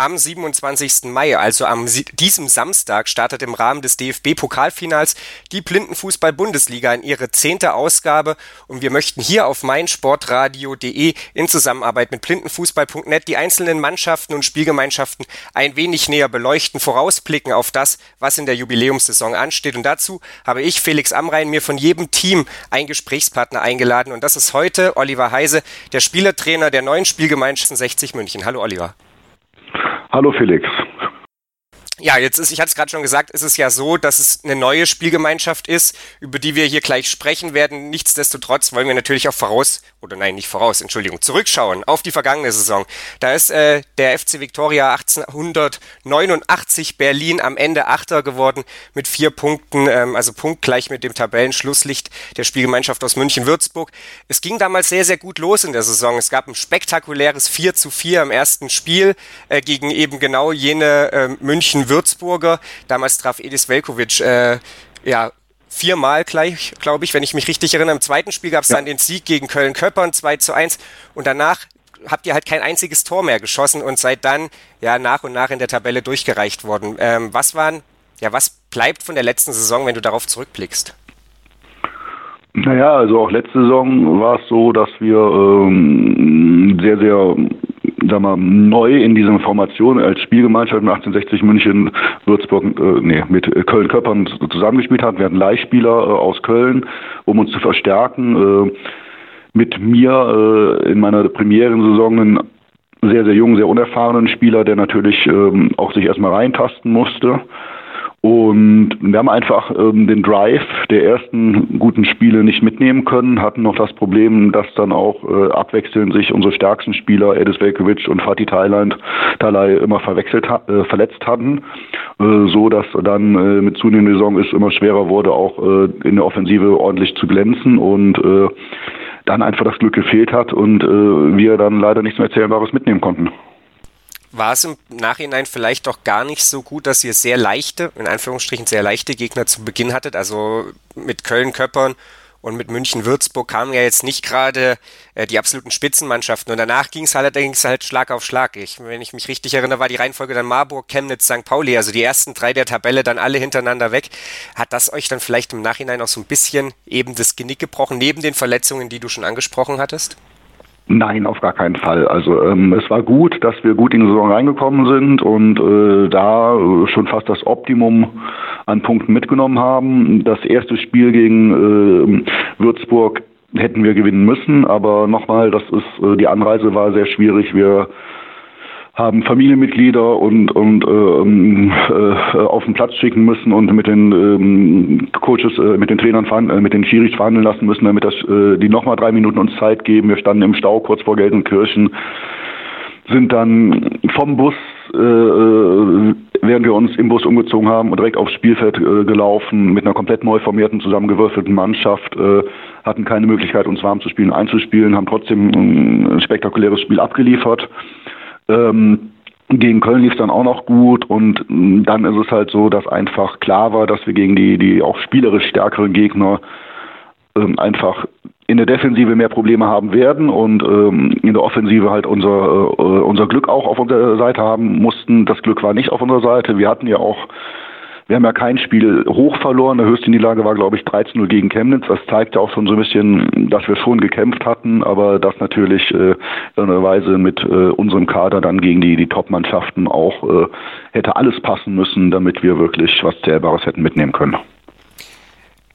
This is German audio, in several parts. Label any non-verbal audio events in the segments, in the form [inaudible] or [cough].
Am 27. Mai, also am diesem Samstag, startet im Rahmen des DFB-Pokalfinals die Blindenfußball-Bundesliga in ihre zehnte Ausgabe und wir möchten hier auf meinsportradio.de in Zusammenarbeit mit blindenfußball.net die einzelnen Mannschaften und Spielgemeinschaften ein wenig näher beleuchten, vorausblicken auf das, was in der Jubiläumssaison ansteht. Und dazu habe ich, Felix Amrein, mir von jedem Team einen Gesprächspartner eingeladen und das ist heute Oliver Heise, der Spielertrainer der neuen Spielgemeinschaft 60 München. Hallo Oliver. Hallo Felix. Ja, jetzt ist, ich hatte es gerade schon gesagt, ist es ja so, dass es eine neue Spielgemeinschaft ist, über die wir hier gleich sprechen werden. Nichtsdestotrotz wollen wir natürlich auch voraus, oder nein, nicht voraus, Entschuldigung, zurückschauen auf die vergangene Saison. Da ist äh, der FC Victoria 1889 Berlin am Ende Achter geworden mit vier Punkten, ähm, also punktgleich mit dem Tabellenschlusslicht der Spielgemeinschaft aus München-Würzburg. Es ging damals sehr, sehr gut los in der Saison. Es gab ein spektakuläres 4 zu 4 im ersten Spiel äh, gegen eben genau jene äh, München Würzburger. Damals traf Edis Velkovic, äh, ja, viermal gleich, glaube ich, wenn ich mich richtig erinnere. Im zweiten Spiel gab es ja. dann den Sieg gegen Köln-Köppern 2 zu 1 und danach habt ihr halt kein einziges Tor mehr geschossen und seid dann ja nach und nach in der Tabelle durchgereicht worden. Ähm, was waren, ja, was bleibt von der letzten Saison, wenn du darauf zurückblickst? Naja, also auch letzte Saison war es so, dass wir ähm, sehr, sehr sag mal, neu in dieser Formation als Spielgemeinschaft mit 1860 München, Würzburg, äh, nee, mit Köln-Köppern zusammengespielt hat. Wir hatten Leihspieler äh, aus Köln, um uns zu verstärken. Äh, mit mir äh, in meiner Premierensaison einen sehr, sehr jungen, sehr unerfahrenen Spieler, der natürlich ähm, auch sich erstmal reintasten musste. Und wir haben einfach ähm, den Drive der ersten guten Spiele nicht mitnehmen können, hatten noch das Problem, dass dann auch äh, abwechselnd sich unsere stärksten Spieler, Edis Velkovic und Fatih Thailand, Talai immer verwechselt, äh, verletzt hatten, äh, so dass dann äh, mit zunehmender Saison es immer schwerer wurde, auch äh, in der Offensive ordentlich zu glänzen und äh, dann einfach das Glück gefehlt hat und äh, wir dann leider nichts mehr Erzählbares mitnehmen konnten war es im Nachhinein vielleicht doch gar nicht so gut, dass ihr sehr leichte, in Anführungsstrichen sehr leichte Gegner zu Beginn hattet. Also mit Köln-Köppern und mit München-Würzburg kamen ja jetzt nicht gerade äh, die absoluten Spitzenmannschaften. Und danach ging es halt, halt Schlag auf Schlag. Ich, wenn ich mich richtig erinnere, war die Reihenfolge dann Marburg, Chemnitz, St. Pauli. Also die ersten drei der Tabelle dann alle hintereinander weg. Hat das euch dann vielleicht im Nachhinein auch so ein bisschen eben das Genick gebrochen, neben den Verletzungen, die du schon angesprochen hattest? Nein, auf gar keinen Fall. Also ähm, es war gut, dass wir gut in die Saison reingekommen sind und äh, da schon fast das Optimum an Punkten mitgenommen haben. Das erste Spiel gegen äh, Würzburg hätten wir gewinnen müssen, aber nochmal, das ist äh, die Anreise war sehr schwierig. Wir haben Familienmitglieder und, und ähm, äh, auf den Platz schicken müssen und mit den ähm, Coaches, äh, mit den Trainern, äh, mit den Schiris verhandeln lassen müssen, damit das, äh, die nochmal drei Minuten uns Zeit geben. Wir standen im Stau kurz vor Gelsenkirchen, sind dann vom Bus, äh, äh, während wir uns im Bus umgezogen haben, direkt aufs Spielfeld äh, gelaufen mit einer komplett neu formierten, zusammengewürfelten Mannschaft, äh, hatten keine Möglichkeit, uns warm zu spielen, einzuspielen, haben trotzdem ein spektakuläres Spiel abgeliefert ähm, gegen Köln lief es dann auch noch gut und mm, dann ist es halt so, dass einfach klar war, dass wir gegen die, die auch spielerisch stärkeren Gegner ähm, einfach in der Defensive mehr Probleme haben werden und ähm, in der Offensive halt unser, äh, unser Glück auch auf unserer Seite haben mussten. Das Glück war nicht auf unserer Seite. Wir hatten ja auch wir haben ja kein Spiel hoch verloren. Der höchste Niederlage war, glaube ich, 13-0 gegen Chemnitz. Das zeigt ja auch schon so ein bisschen, dass wir schon gekämpft hatten, aber dass natürlich äh, Weise mit äh, unserem Kader dann gegen die, die Top-Mannschaften auch äh, hätte alles passen müssen, damit wir wirklich was Zählbares hätten mitnehmen können.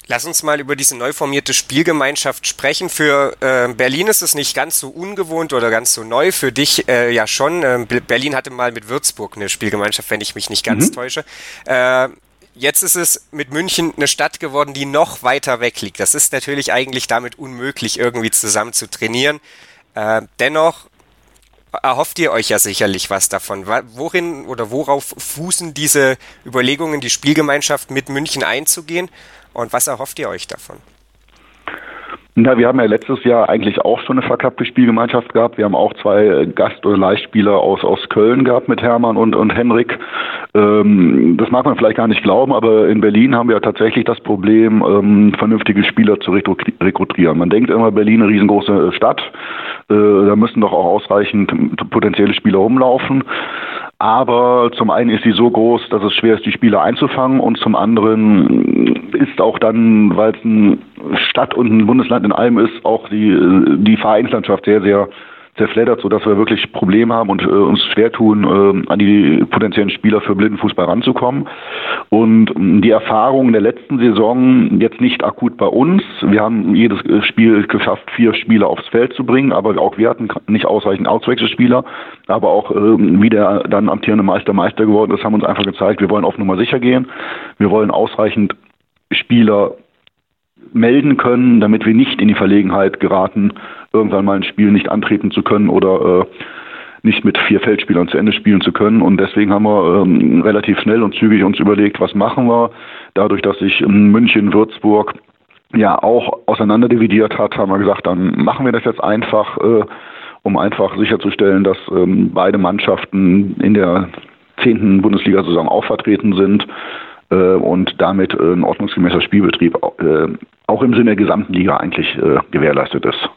Lass uns mal über diese neu formierte Spielgemeinschaft sprechen. Für äh, Berlin ist es nicht ganz so ungewohnt oder ganz so neu. Für dich äh, ja schon. Ähm, Berlin hatte mal mit Würzburg eine Spielgemeinschaft, wenn ich mich nicht ganz mhm. täusche. Äh, jetzt ist es mit München eine Stadt geworden, die noch weiter weg liegt. Das ist natürlich eigentlich damit unmöglich, irgendwie zusammen zu trainieren. Äh, dennoch erhofft ihr euch ja sicherlich was davon. Worin oder worauf fußen diese Überlegungen, die Spielgemeinschaft mit München einzugehen? Und was erhofft ihr euch davon? Na, wir haben ja letztes Jahr eigentlich auch schon eine verkappte Spielgemeinschaft gehabt. Wir haben auch zwei äh, Gast- oder Leihspieler aus, aus Köln gehabt mit Hermann und, und Henrik. Ähm, das mag man vielleicht gar nicht glauben, aber in Berlin haben wir tatsächlich das Problem, ähm, vernünftige Spieler zu rekrutieren. Man denkt immer, Berlin eine riesengroße Stadt. Äh, da müssen doch auch ausreichend potenzielle Spieler rumlaufen. Aber zum einen ist sie so groß, dass es schwer ist, die Spieler einzufangen. Und zum anderen ist auch dann, weil es eine Stadt und ein Bundesland in allem ist, auch die, die Vereinslandschaft sehr, sehr zerfleddert, sodass wir wirklich Probleme haben und äh, uns schwer tun, äh, an die potenziellen Spieler für Blindenfußball ranzukommen. Und ähm, die Erfahrung in der letzten Saison jetzt nicht akut bei uns. Wir haben jedes äh, Spiel geschafft, vier Spieler aufs Feld zu bringen, aber auch wir hatten nicht ausreichend Auswechselspieler. Aber auch äh, wie der dann amtierende Meister Meister geworden ist, haben uns einfach gezeigt, wir wollen auf Nummer sicher gehen. Wir wollen ausreichend Spieler melden können, damit wir nicht in die Verlegenheit geraten, irgendwann mal ein Spiel nicht antreten zu können oder äh, nicht mit vier Feldspielern zu Ende spielen zu können. Und deswegen haben wir ähm, relativ schnell und zügig uns überlegt, was machen wir. Dadurch, dass sich München, Würzburg ja auch auseinanderdividiert hat, haben wir gesagt, dann machen wir das jetzt einfach, äh, um einfach sicherzustellen, dass ähm, beide Mannschaften in der zehnten Bundesliga-Saison auch vertreten sind äh, und damit äh, ein ordnungsgemäßer Spielbetrieb äh, auch im Sinne der gesamten Liga eigentlich äh, gewährleistet ist.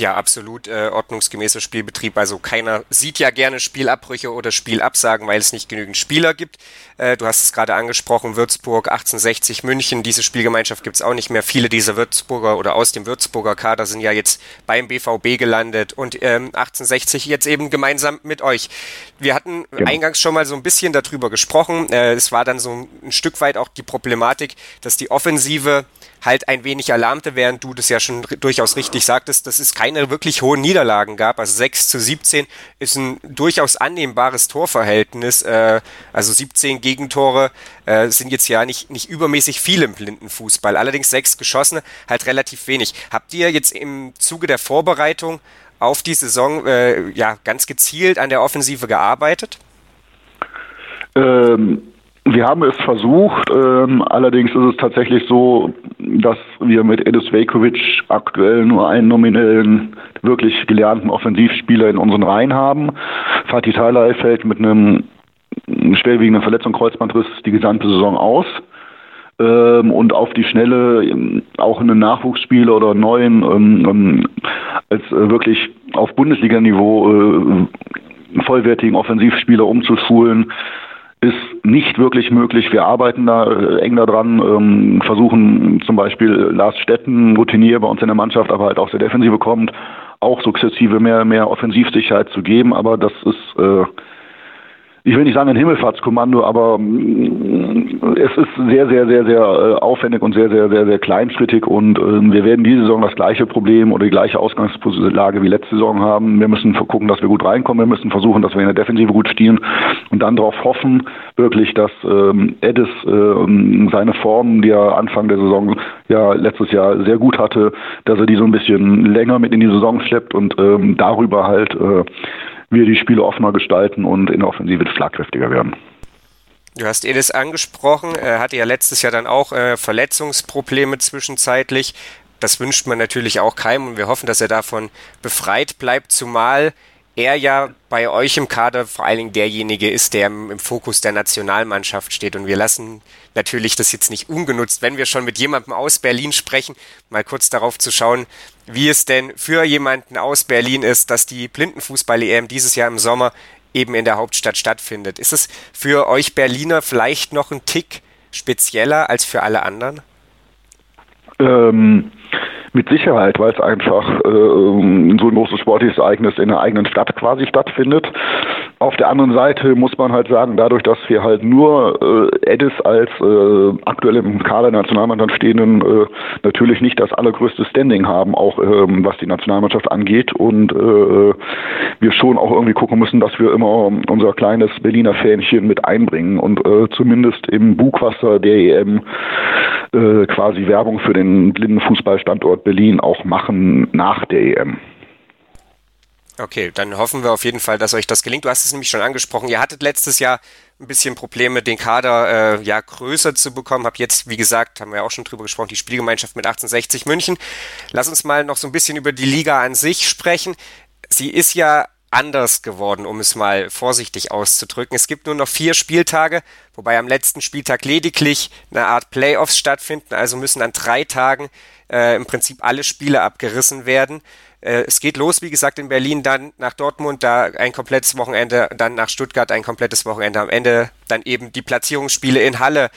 Ja, absolut äh, ordnungsgemäßer Spielbetrieb. Also keiner sieht ja gerne Spielabbrüche oder Spielabsagen, weil es nicht genügend Spieler gibt. Äh, du hast es gerade angesprochen, Würzburg, 1860 München, diese Spielgemeinschaft gibt es auch nicht mehr. Viele dieser Würzburger oder aus dem Würzburger Kader sind ja jetzt beim BVB gelandet und ähm, 1860 jetzt eben gemeinsam mit euch. Wir hatten genau. eingangs schon mal so ein bisschen darüber gesprochen. Äh, es war dann so ein Stück weit auch die Problematik, dass die Offensive halt ein wenig alarmte, während du das ja schon durchaus richtig sagtest, dass es keine wirklich hohen Niederlagen gab. Also 6 zu 17 ist ein durchaus annehmbares Torverhältnis. Äh, also 17 Gegentore äh, sind jetzt ja nicht, nicht übermäßig viel im Blindenfußball. Allerdings sechs geschossene, halt relativ wenig. Habt ihr jetzt im Zuge der Vorbereitung auf die Saison äh, ja ganz gezielt an der Offensive gearbeitet? Ähm, wir haben es versucht, ähm, allerdings ist es tatsächlich so, dass wir mit Edis Vejkovic aktuell nur einen nominellen, wirklich gelernten Offensivspieler in unseren Reihen haben. Fatih Talay fällt mit einem schwerwiegenden Verletzung Kreuzbandriss die gesamte Saison aus. Ähm, und auf die Schnelle ähm, auch einen Nachwuchsspieler oder einen neuen ähm, ähm als äh, wirklich auf Bundesliganiveau äh, vollwertigen Offensivspieler umzuschulen, ist nicht wirklich möglich. Wir arbeiten da äh, eng daran, ähm, versuchen zum Beispiel Lars Stetten, Routinier bei uns in der Mannschaft, aber halt aus der Defensive kommt, auch sukzessive mehr, mehr Offensivsicherheit zu geben. Aber das ist äh, ich will nicht sagen ein Himmelfahrtskommando, aber mm, es ist sehr, sehr, sehr, sehr äh, aufwendig und sehr, sehr, sehr, sehr kleinschrittig und ähm, wir werden diese Saison das gleiche Problem oder die gleiche Ausgangslage wie letzte Saison haben. Wir müssen gucken, dass wir gut reinkommen, wir müssen versuchen, dass wir in der Defensive gut stehen und dann darauf hoffen, wirklich, dass ähm, Edis äh, seine Form, die er Anfang der Saison ja letztes Jahr sehr gut hatte, dass er die so ein bisschen länger mit in die Saison schleppt und ähm, darüber halt äh, wir die Spiele offener gestalten und in der Offensive schlagkräftiger werden. Du hast Edis angesprochen, er hatte ja letztes Jahr dann auch äh, Verletzungsprobleme zwischenzeitlich. Das wünscht man natürlich auch keinem und wir hoffen, dass er davon befreit bleibt, zumal er ja bei euch im Kader vor allen Dingen derjenige ist, der im, Fokus der Nationalmannschaft steht. Und wir lassen natürlich das jetzt nicht ungenutzt, wenn wir schon mit jemandem aus Berlin sprechen, mal kurz darauf zu schauen, wie es denn für jemanden aus Berlin ist, dass die Blindenfußball-EM dieses Jahr im Sommer eben in der Hauptstadt stattfindet. Ist es für euch Berliner vielleicht noch ein Tick spezieller als für alle anderen? Ähm, mit Sicherheit, weil es einfach äh, so ein großes sportliches Ereignis in der eigenen Stadt quasi stattfindet. Auf der anderen Seite muss man halt sagen, dadurch, dass wir halt nur äh, Edis als äh, aktuell im Kader der Nationalmannschaft stehenden äh, natürlich nicht das allergrößte Standing haben, auch ähm, was die Nationalmannschaft angeht und äh, wir schon auch irgendwie gucken müssen, dass wir immer unser kleines Berliner Fähnchen mit einbringen und äh, zumindest im Bugwasser der EM äh, quasi Werbung für den blinden Fußballstandort Berlin auch machen nach der EM. Okay, dann hoffen wir auf jeden Fall, dass euch das gelingt. Du hast es nämlich schon angesprochen. Ihr hattet letztes Jahr ein bisschen Probleme, den Kader äh, ja größer zu bekommen. Hab jetzt, wie gesagt, haben wir auch schon drüber gesprochen, die Spielgemeinschaft mit 1860 München. Lass uns mal noch so ein bisschen über die Liga an sich sprechen. Sie ist ja anders geworden, um es mal vorsichtig auszudrücken. Es gibt nur noch vier Spieltage, wobei am letzten Spieltag lediglich eine Art Playoffs stattfinden. Also müssen an drei Tagen äh, im Prinzip alle Spiele abgerissen werden. Äh, es geht los, wie gesagt, in Berlin, dann nach Dortmund, da ein komplettes Wochenende, dann nach Stuttgart ein komplettes Wochenende, am Ende dann eben die Platzierungsspiele in Halle.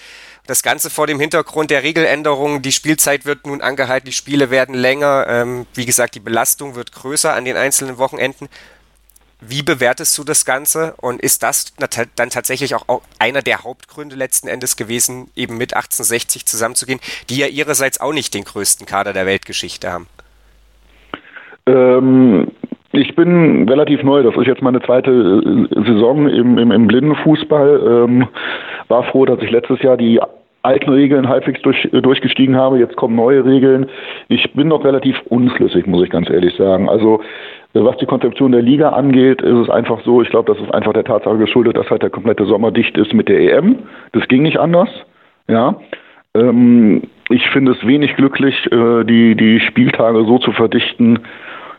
Das Ganze vor dem Hintergrund der Regeländerungen. Die Spielzeit wird nun angehalten, die Spiele werden länger. Ähm, wie gesagt, die Belastung wird größer an den einzelnen Wochenenden. Wie bewertest du das Ganze und ist das dann tatsächlich auch einer der Hauptgründe letzten Endes gewesen, eben mit 1860 zusammenzugehen, die ja ihrerseits auch nicht den größten Kader der Weltgeschichte haben? Ähm, ich bin relativ neu. Das ist jetzt meine zweite äh, Saison im, im, im Blindenfußball. Ähm, war froh, dass ich letztes Jahr die alten Regeln halbwegs durch, äh, durchgestiegen habe. Jetzt kommen neue Regeln. Ich bin noch relativ unschlüssig, muss ich ganz ehrlich sagen. Also was die Konzeption der Liga angeht, ist es einfach so, ich glaube, das ist einfach der Tatsache geschuldet, dass halt der komplette Sommer dicht ist mit der EM. Das ging nicht anders. Ja. Ähm, ich finde es wenig glücklich, äh, die, die Spieltage so zu verdichten,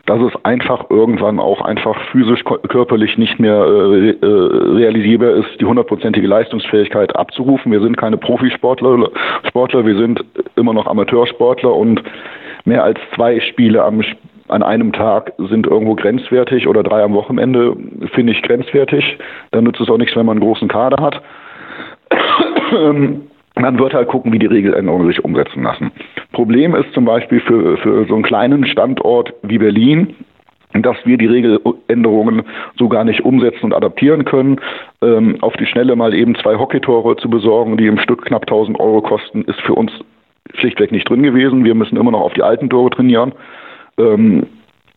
dass es einfach irgendwann auch einfach physisch, körperlich nicht mehr äh, äh, realisierbar ist, die hundertprozentige Leistungsfähigkeit abzurufen. Wir sind keine Profisportler, Sportler, wir sind immer noch Amateursportler und mehr als zwei Spiele am, an einem Tag sind irgendwo grenzwertig oder drei am Wochenende finde ich grenzwertig. Dann nützt es auch nichts, wenn man einen großen Kader hat. [clears throat] Man wird halt gucken, wie die Regeländerungen sich umsetzen lassen. Problem ist zum Beispiel für, für so einen kleinen Standort wie Berlin, dass wir die Regeländerungen so gar nicht umsetzen und adaptieren können. Ähm, auf die Schnelle mal eben zwei Hockeytore zu besorgen, die im Stück knapp 1000 Euro kosten, ist für uns schlichtweg nicht drin gewesen. Wir müssen immer noch auf die alten Tore trainieren. Ähm,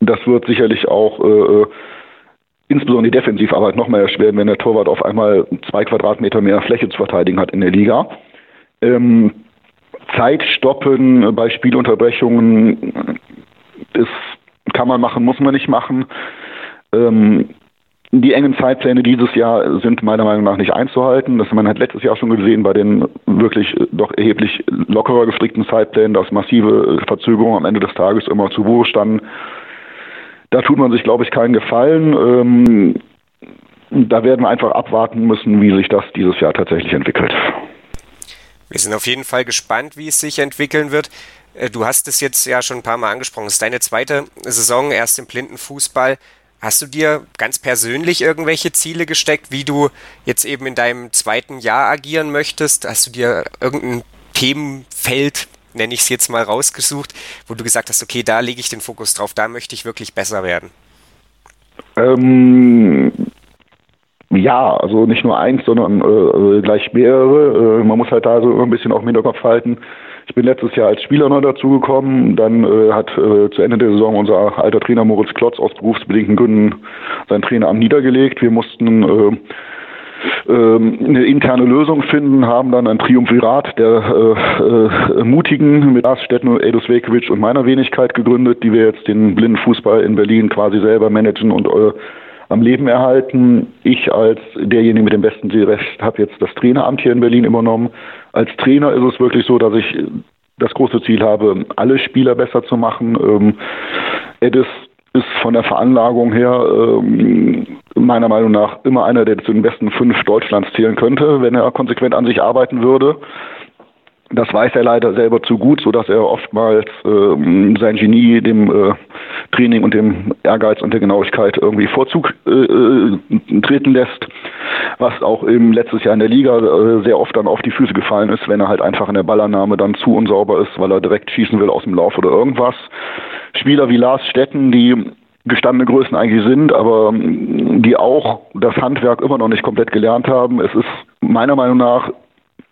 das wird sicherlich auch äh, äh insbesondere die Defensivarbeit noch mehr erschweren, wenn der Torwart auf einmal zwei Quadratmeter mehr Fläche zu verteidigen hat in der Liga. Ähm, Zeit stoppen bei Spielunterbrechungen, das kann man machen, muss man nicht machen. Ähm, die engen Zeitpläne dieses Jahr sind meiner Meinung nach nicht einzuhalten. Das man hat letztes Jahr schon gesehen bei den wirklich doch erheblich lockerer gestrickten Zeitplänen, dass massive Verzögerungen am Ende des Tages immer zu Buche standen. Da tut man sich, glaube ich, keinen Gefallen. Ähm, da werden wir einfach abwarten müssen, wie sich das dieses Jahr tatsächlich entwickelt. Wir sind auf jeden Fall gespannt, wie es sich entwickeln wird. Äh, du hast es jetzt ja schon ein paar Mal angesprochen. Es ist deine zweite Saison erst im Blindenfußball. Hast du dir ganz persönlich irgendwelche Ziele gesteckt, wie du jetzt eben in deinem zweiten Jahr agieren möchtest? Hast du dir irgendein Themenfeld, nenne ich es jetzt mal, rausgesucht, wo du gesagt hast, okay, da lege ich den Fokus drauf, da möchte ich wirklich besser werden? Ähm, ja, also nicht nur eins, sondern äh, gleich mehrere. Äh, man muss halt da so ein bisschen auch im Hinterkopf halten. Ich bin letztes Jahr als Spieler neu dazugekommen. Dann äh, hat äh, zu Ende der Saison unser alter Trainer Moritz Klotz aus berufsbedingten Gründen sein Traineramt niedergelegt. Wir mussten äh, ähm, eine interne Lösung finden, haben dann ein Triumvirat der äh, äh, Mutigen mit Lars Stetten, Edus Vekovic und meiner Wenigkeit gegründet, die wir jetzt den Blindenfußball in Berlin quasi selber managen und äh, am Leben erhalten. Ich als derjenige mit dem besten Zielrecht habe jetzt das Traineramt hier in Berlin übernommen. Als Trainer ist es wirklich so, dass ich das große Ziel habe, alle Spieler besser zu machen. Ähm, Edis ist von der Veranlagung her ähm, meiner Meinung nach immer einer, der zu den besten fünf Deutschlands zählen könnte, wenn er konsequent an sich arbeiten würde. Das weiß er leider selber zu gut, so dass er oftmals äh, sein Genie dem äh, Training und dem Ehrgeiz und der Genauigkeit irgendwie Vorzug äh, äh, treten lässt, was auch im letztes Jahr in der Liga äh, sehr oft dann auf die Füße gefallen ist, wenn er halt einfach in der Ballannahme dann zu unsauber ist, weil er direkt schießen will aus dem Lauf oder irgendwas. Spieler wie Lars Stetten, die gestandene Größen eigentlich sind, aber ähm, die auch das Handwerk immer noch nicht komplett gelernt haben. Es ist meiner Meinung nach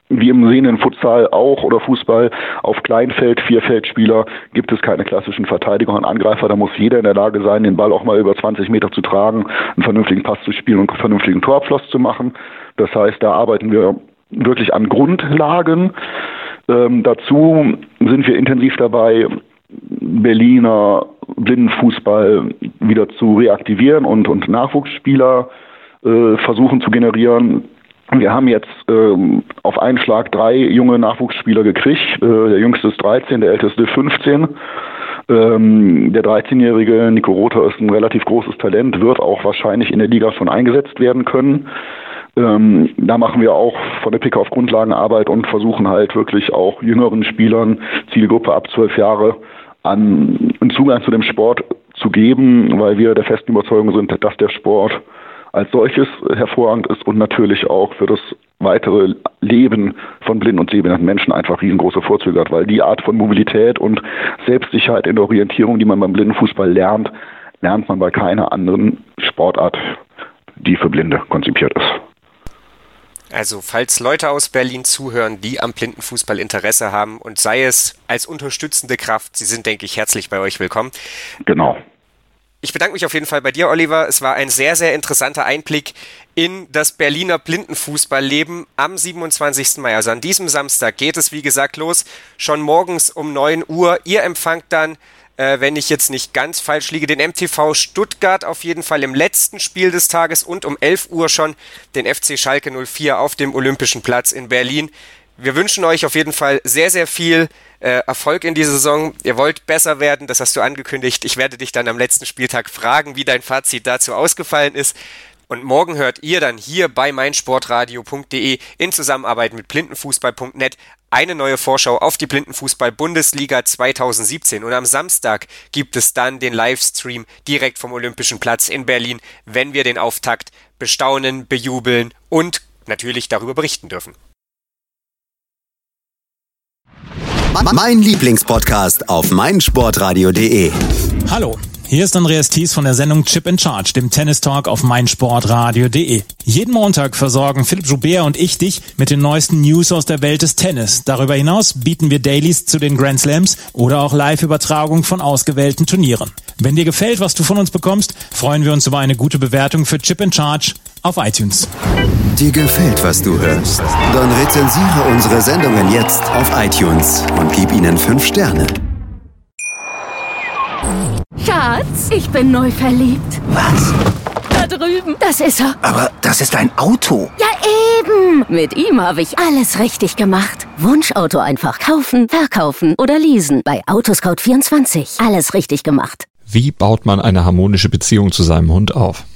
wie im sehenden Futsal auch oder Fußball auf Kleinfeld, Vierfeldspieler gibt es keine klassischen Verteidiger und Angreifer. Da muss jeder in der Lage sein, den Ball auch mal über 20 Meter zu tragen, einen vernünftigen Pass zu spielen und einen vernünftigen Torabschluss zu machen. Das heißt, da arbeiten wir wirklich an Grundlagen. Ähm, dazu sind wir intensiv dabei, Berliner Blindenfußball wieder zu reaktivieren und, und Nachwuchsspieler äh, versuchen zu generieren. Wir haben jetzt ähm, auf einen Schlag drei junge Nachwuchsspieler gekriegt. Äh, der jüngste ist 13, der älteste 15. Ähm, der 13-jährige Nico Rother ist ein relativ großes Talent, wird auch wahrscheinlich in der Liga schon eingesetzt werden können. Ähm, da machen wir auch von der Pick auf Grundlagenarbeit und versuchen halt wirklich auch jüngeren Spielern, Zielgruppe ab zwölf Jahre, an einen Zugang zu dem Sport zu geben, weil wir der festen Überzeugung sind, dass der Sport als solches hervorragend ist und natürlich auch für das weitere Leben von blinden und sehbehinderten Menschen einfach riesengroße Vorzüge hat, weil die Art von Mobilität und Selbstsicherheit in der Orientierung, die man beim Blindenfußball lernt, lernt man bei keiner anderen Sportart, die für Blinde konzipiert ist. Also, falls Leute aus Berlin zuhören, die am Blindenfußball Interesse haben und sei es als unterstützende Kraft, sie sind, denke ich, herzlich bei euch willkommen. Genau. Ich bedanke mich auf jeden Fall bei dir, Oliver. Es war ein sehr, sehr interessanter Einblick in das Berliner Blindenfußballleben am 27. Mai. Also an diesem Samstag geht es, wie gesagt, los. Schon morgens um 9 Uhr. Ihr empfangt dann, äh, wenn ich jetzt nicht ganz falsch liege, den MTV Stuttgart auf jeden Fall im letzten Spiel des Tages und um 11 Uhr schon den FC Schalke 04 auf dem Olympischen Platz in Berlin. Wir wünschen euch auf jeden Fall sehr, sehr viel äh, Erfolg in dieser Saison. Ihr wollt besser werden, das hast du angekündigt. Ich werde dich dann am letzten Spieltag fragen, wie dein Fazit dazu ausgefallen ist. Und morgen hört ihr dann hier bei meinsportradio.de in Zusammenarbeit mit blindenfußball.net eine neue Vorschau auf die Blindenfußball-Bundesliga 2017. Und am Samstag gibt es dann den Livestream direkt vom Olympischen Platz in Berlin, wenn wir den Auftakt bestaunen, bejubeln und natürlich darüber berichten dürfen. Mein Lieblingspodcast auf meinsportradio.de. Hallo, hier ist Andreas Thies von der Sendung Chip in Charge, dem Tennis Talk auf meinsportradio.de. Jeden Montag versorgen Philipp Joubert und ich dich mit den neuesten News aus der Welt des Tennis. Darüber hinaus bieten wir Dailies zu den Grand Slams oder auch Live-Übertragung von ausgewählten Turnieren. Wenn dir gefällt, was du von uns bekommst, freuen wir uns über eine gute Bewertung für Chip in Charge auf iTunes. Dir gefällt, was du hörst? Dann rezensiere unsere Sendungen jetzt auf iTunes und gib ihnen 5 Sterne. Schatz, ich bin neu verliebt. Was? Da drüben. Das ist er. Aber das ist ein Auto. Ja, eben. Mit ihm habe ich alles richtig gemacht. Wunschauto einfach kaufen, verkaufen oder leasen. Bei Autoscout24. Alles richtig gemacht. Wie baut man eine harmonische Beziehung zu seinem Hund auf?